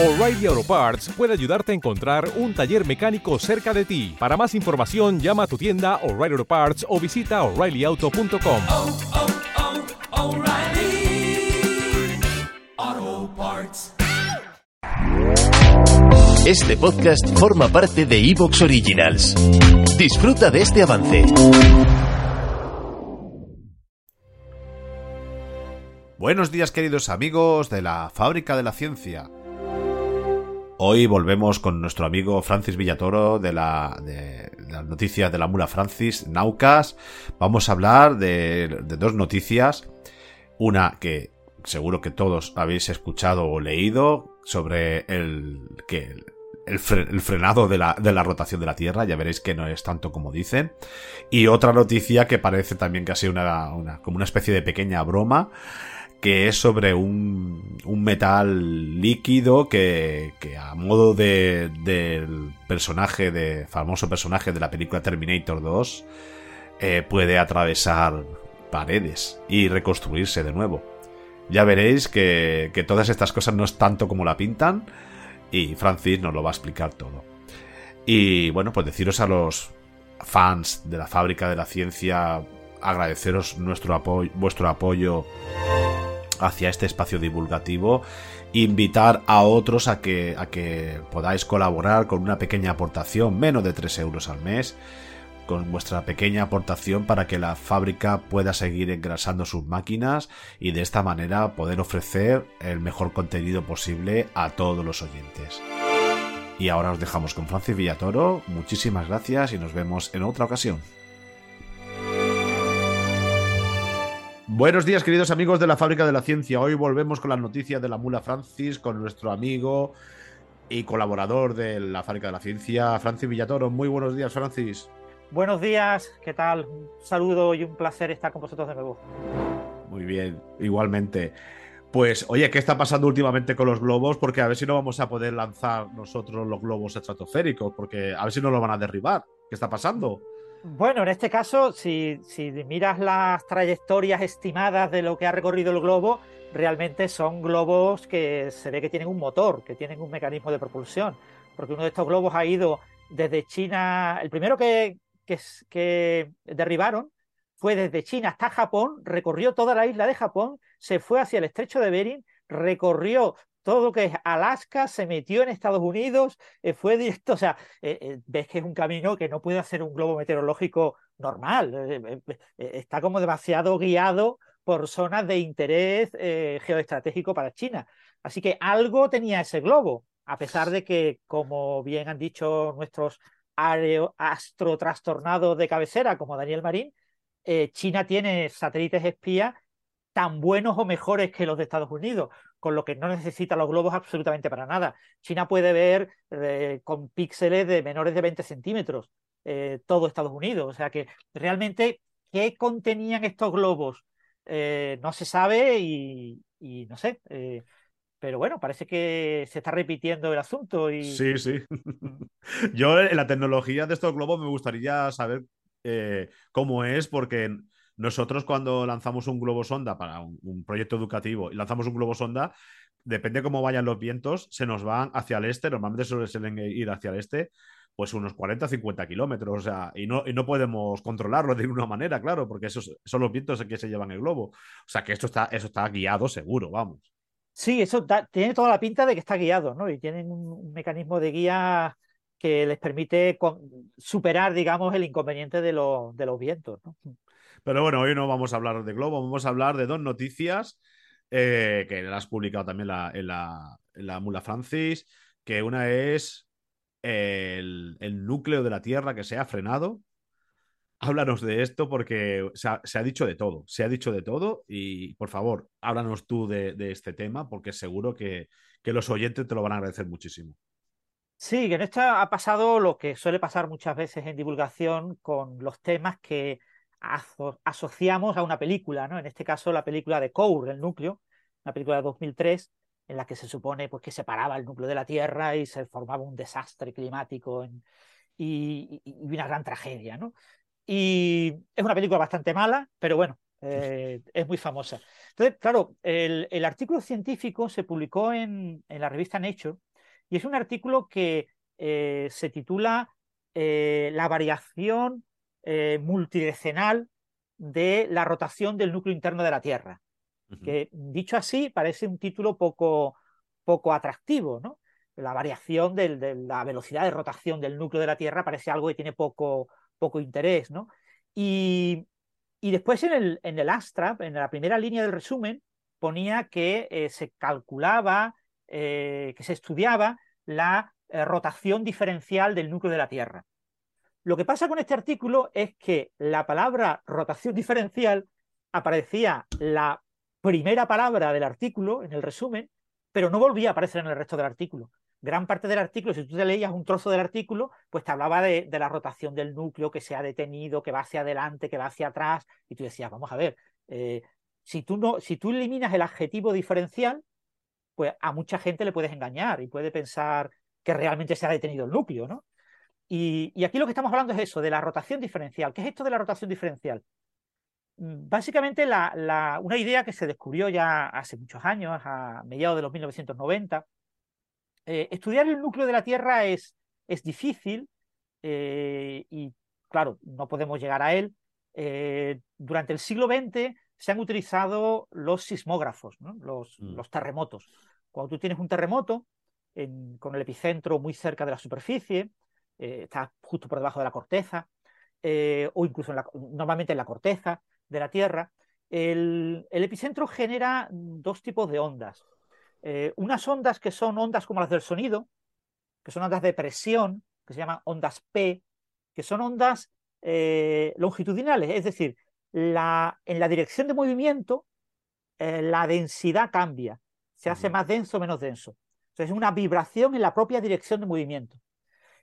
O'Reilly Auto Parts puede ayudarte a encontrar un taller mecánico cerca de ti. Para más información, llama a tu tienda O'Reilly Auto Parts o visita oreillyauto.com. oh, oh, Parts. Este podcast forma parte de Evox Originals. Disfruta de este avance. Buenos días queridos amigos de la Fábrica de la Ciencia. Hoy volvemos con nuestro amigo Francis Villatoro de, la, de, de las noticias de la mula Francis, Naucas. Vamos a hablar de, de dos noticias. Una que seguro que todos habéis escuchado o leído sobre el que el, el frenado de la, de la rotación de la Tierra. Ya veréis que no es tanto como dicen. Y otra noticia que parece también casi una, una como una especie de pequeña broma que es sobre un, metal líquido que, que a modo de, del personaje, de famoso personaje de la película Terminator 2, eh, puede atravesar paredes y reconstruirse de nuevo. Ya veréis que, que todas estas cosas no es tanto como la pintan y Francis nos lo va a explicar todo. Y bueno, pues deciros a los fans de la fábrica de la ciencia agradeceros nuestro apoyo, vuestro apoyo hacia este espacio divulgativo invitar a otros a que, a que podáis colaborar con una pequeña aportación, menos de 3 euros al mes, con vuestra pequeña aportación para que la fábrica pueda seguir engrasando sus máquinas y de esta manera poder ofrecer el mejor contenido posible a todos los oyentes. Y ahora os dejamos con Francis Villatoro, muchísimas gracias y nos vemos en otra ocasión. Buenos días, queridos amigos de la Fábrica de la Ciencia. Hoy volvemos con las noticias de la mula Francis, con nuestro amigo y colaborador de la Fábrica de la Ciencia, Francis Villatoro. Muy buenos días, Francis. Buenos días, ¿qué tal? Un saludo y un placer estar con vosotros de nuevo. Muy bien, igualmente. Pues, oye, ¿qué está pasando últimamente con los globos? Porque a ver si no vamos a poder lanzar nosotros los globos estratosféricos, porque a ver si no lo van a derribar. ¿Qué está pasando? Bueno, en este caso, si, miras las trayectorias estimadas de lo que ha recorrido el globo, realmente son globos que se ve que tienen un motor, que tienen un mecanismo de propulsión, porque uno de estos globos ha ido desde China, el primero que, que derribaron fue desde China hasta Japón, recorrió toda la isla de Japón, se fue hacia el estrecho de Bering, recorrió todo lo que es Alaska, se metió en Estados Unidos, eh, fue directo, o sea, eh, eh, ves que es un camino que no puede hacer un globo meteorológico normal, está como demasiado guiado por zonas de interés geoestratégico para China. Así que algo tenía ese globo, a pesar de que, como bien han dicho nuestros astrotrastornados de cabecera, como Daniel Marín, China tiene satélites espía tan buenos o mejores que los de Estados Unidos, con lo que no necesita los globos absolutamente para nada. China puede ver eh, con píxeles de menores de 20 centímetros eh, todo Estados Unidos. O sea que realmente, ¿qué contenían estos globos? Eh, no se sabe y, y no sé. pero bueno, parece que se está repitiendo el asunto. Y... Sí, sí. Yo en la tecnología de estos globos me gustaría saber cómo es, porque nosotros cuando lanzamos un globo sonda para un, proyecto educativo y lanzamos un globo sonda, depende cómo vayan los vientos, se nos van hacia el este, normalmente suelen ir hacia el este, pues unos 40 o 50 kilómetros, o sea, y no, y no podemos controlarlo de ninguna manera, claro, porque esos son los vientos que se llevan el globo. O sea, que esto está, eso está guiado seguro, vamos. Sí, eso tiene toda la pinta de que está guiado, ¿no? Y tienen un, mecanismo de guía que les permite superar, digamos, el inconveniente de, de los vientos, ¿no? Pero bueno, hoy no vamos a hablar de globo, vamos a hablar de dos noticias eh, que las has publicado también la, en, la, la, Mula Francis, que una es el, el, núcleo de la Tierra que se ha frenado. Háblanos de esto porque se ha, se ha, dicho de todo, se ha dicho de todo y por favor, háblanos tú de, de este tema porque seguro que, que, los oyentes te lo van a agradecer muchísimo. Sí, que en esto ha pasado lo que suele pasar muchas veces en divulgación con los temas que aso asociamos a una película, ¿no? En este caso, la película de Core, el núcleo, una película de 2003, en la que se supone pues, que separaba el núcleo de la Tierra y se formaba un desastre climático y, una gran tragedia, ¿no? Y es una película bastante mala, pero bueno, eh, es muy famosa. Entonces, claro, el, artículo científico se publicó en, en la revista Nature Y es un artículo que eh, se titula eh, La variación eh, multidecenal de la rotación del núcleo interno de la Tierra. Que dicho así, parece un título poco, poco atractivo, ¿no? La variación de la velocidad de rotación del núcleo de la Tierra parece algo que tiene poco, poco interés, ¿no? Y, después en el, en el Astra, en la primera línea del resumen, ponía que eh, se calculaba, eh, que se estudiaba la eh, rotación diferencial del núcleo de la Tierra. Lo que pasa con este artículo es que la palabra rotación diferencial aparecía la primera palabra del artículo en el resumen, pero no volvía a aparecer en el resto del artículo. Gran parte del artículo, si tú te leías un trozo del artículo, pues te hablaba de, la rotación del núcleo, que se ha detenido, que va hacia adelante, que va hacia atrás, y tú decías, vamos a ver, si tú, no, si tú eliminas el adjetivo diferencial, pues a mucha gente le puedes engañar y puede pensar que realmente se ha detenido el núcleo, ¿no? Y, aquí lo que estamos hablando es eso, de la rotación diferencial. ¿Qué es esto de la rotación diferencial? Mm, básicamente una idea que se descubrió ya hace muchos años, a mediados de los 1990. Eh, estudiar el núcleo de la Tierra es, es difícil eh, y, claro, no podemos llegar a él. Eh, durante el siglo XX se han utilizado los sismógrafos, mm. los, terremotos. Cuando tú tienes un terremoto con el epicentro muy cerca de la superficie, eh, está justo por debajo de la corteza, eh, o incluso normalmente en la corteza de la Tierra, el, epicentro genera dos tipos de ondas. Eh, unas ondas que son ondas como las del sonido, que son ondas de presión, que se llaman ondas P, que son ondas longitudinales, es decir, la, en la dirección de movimiento, la densidad cambia, se hace más denso o menos denso. Entonces es una vibración en la propia dirección de movimiento.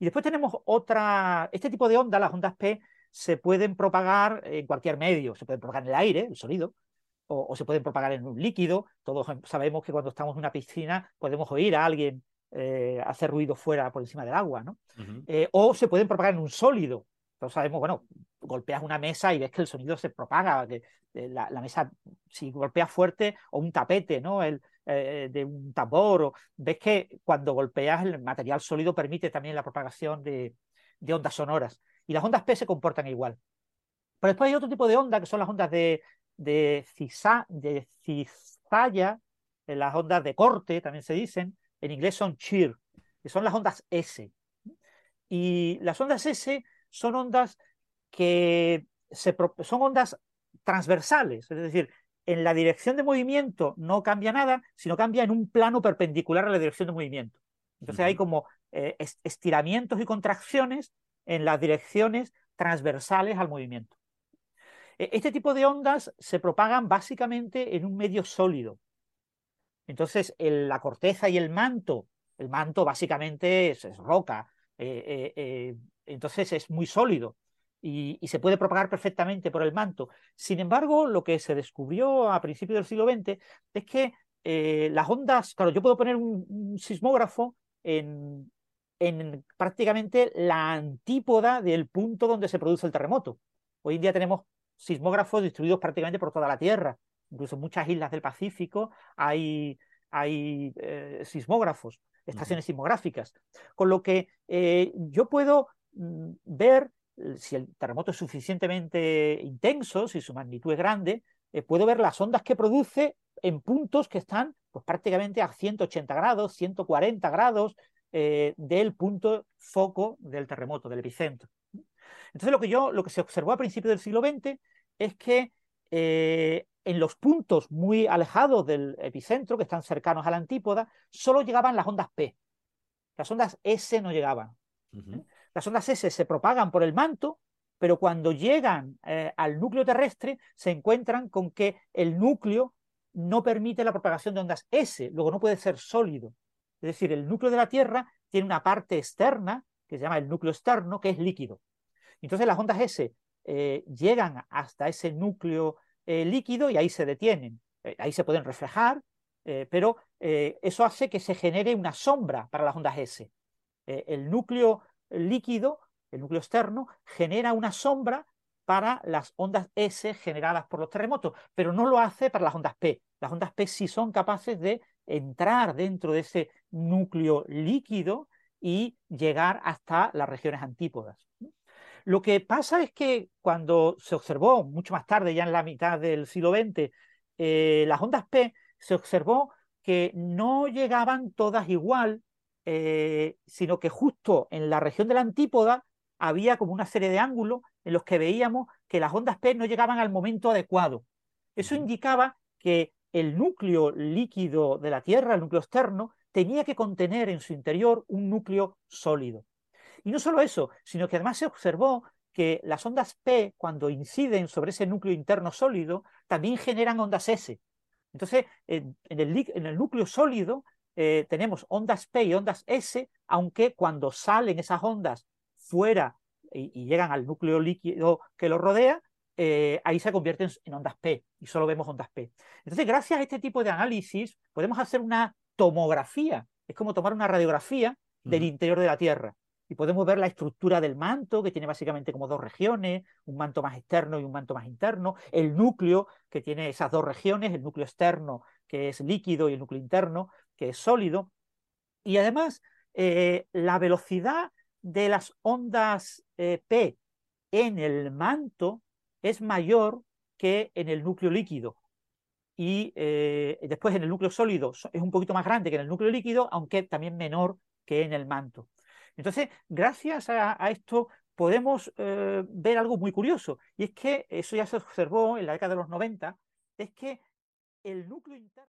Y después tenemos otra, este tipo de ondas, las ondas P, se pueden propagar en cualquier medio, se pueden propagar en el aire, el sonido, o, se pueden propagar en un líquido. Todos sabemos que cuando estamos en una piscina podemos oír a alguien eh, hacer ruido fuera por encima del agua, ¿no? Eh, o se pueden propagar en un sólido. Todos sabemos, bueno, golpeas una mesa y ves que el sonido se propaga, que eh, la, mesa, si golpeas fuerte, o un tapete, ¿no? El, eh, de un tambor, o, ves que cuando golpeas el material sólido permite también la propagación de, ondas sonoras. Y las ondas P se comportan igual. Pero después hay otro tipo de ondas que son las ondas de, de, de cizalla, eh, las ondas de corte también se dicen, en inglés son cheer, que son las ondas S. Y las ondas S son ondas que son ondas transversales, es decir, en la dirección de movimiento no cambia nada, sino cambia en un plano perpendicular a la dirección de movimiento. Entonces hay como eh, estiramientos y contracciones en las direcciones transversales al movimiento. E, este tipo de ondas se propagan básicamente en un medio sólido. Entonces, la corteza y el manto, el manto básicamente es, roca, eh, eh, entonces es muy sólido y, se puede propagar perfectamente por el manto. Sin embargo, lo que se descubrió a principios del siglo XX es que eh, las ondas, claro, yo puedo poner un, sismógrafo en, en, prácticamente la antípoda del punto donde se produce el terremoto. Hoy en día tenemos sismógrafos distribuidos prácticamente por toda la Tierra, incluso en muchas islas del Pacífico hay, hay eh, sismógrafos, estaciones sismográficas, con lo que eh, yo puedo mm, ver si el terremoto es suficientemente intenso, si su magnitud es grande, eh, puedo ver las ondas que produce en puntos que están pues, prácticamente a 180 grados, 140 grados eh, del punto foco del terremoto, del epicentro. Entonces, lo que, yo, lo que se observó a principios del siglo XX es que eh, en los puntos muy alejados del epicentro, que están cercanos a la antípoda, solo llegaban las ondas P. Las ondas S no llegaban. Las ondas S se propagan por el manto, pero cuando llegan eh, al núcleo terrestre se encuentran con que el núcleo no permite la propagación de ondas S, luego no puede ser sólido. Es decir, el núcleo de la Tierra tiene una parte externa, que se llama el núcleo externo, que es líquido. Entonces las ondas S eh, llegan hasta ese núcleo eh, líquido y ahí se detienen. ahí se pueden reflejar, pero eso hace que se genere una sombra para las ondas S. el núcleo líquido, el núcleo externo, genera una sombra para las ondas S generadas por los terremotos, pero no lo hace para las ondas P. Las ondas P sí son capaces de entrar dentro de ese núcleo líquido y llegar hasta las regiones antípodas. Lo que pasa es que cuando se observó, mucho más tarde, ya en la mitad del siglo XX, eh, las ondas P, se observó que no llegaban todas igual, eh, sino que justo en la región de la antípoda había como una serie de ángulos en los que veíamos que las ondas P no llegaban al momento adecuado. Eso indicaba que el núcleo líquido de la Tierra, el núcleo externo, tenía que contener en su interior un núcleo sólido. Y no solo eso, sino que además se observó que las ondas P, cuando inciden sobre ese núcleo interno sólido, también generan ondas S. Entonces, en, el, núcleo sólido eh, tenemos ondas P y ondas S, aunque cuando salen esas ondas fuera y, llegan al núcleo líquido que lo rodea, eh, ahí se convierten en ondas P y solo vemos ondas P. Entonces, gracias a este tipo de análisis, podemos hacer una tomografía. Es como tomar una radiografía del interior de la Tierra y podemos ver la estructura del manto, que tiene básicamente como dos regiones, un manto más externo y un manto más interno, el núcleo, que tiene esas dos regiones, el núcleo externo, que es líquido, y el núcleo interno, que es sólido. Y además, eh, la velocidad de las ondas eh, P en el manto es mayor que en el núcleo líquido. Y eh, después en el núcleo sólido es un poquito más grande que en el núcleo líquido, aunque también menor que en el manto. Entonces, gracias a, esto podemos ver algo muy curioso, y es que eso ya se observó en la década de los 90, es que el núcleo interno...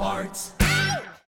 parts.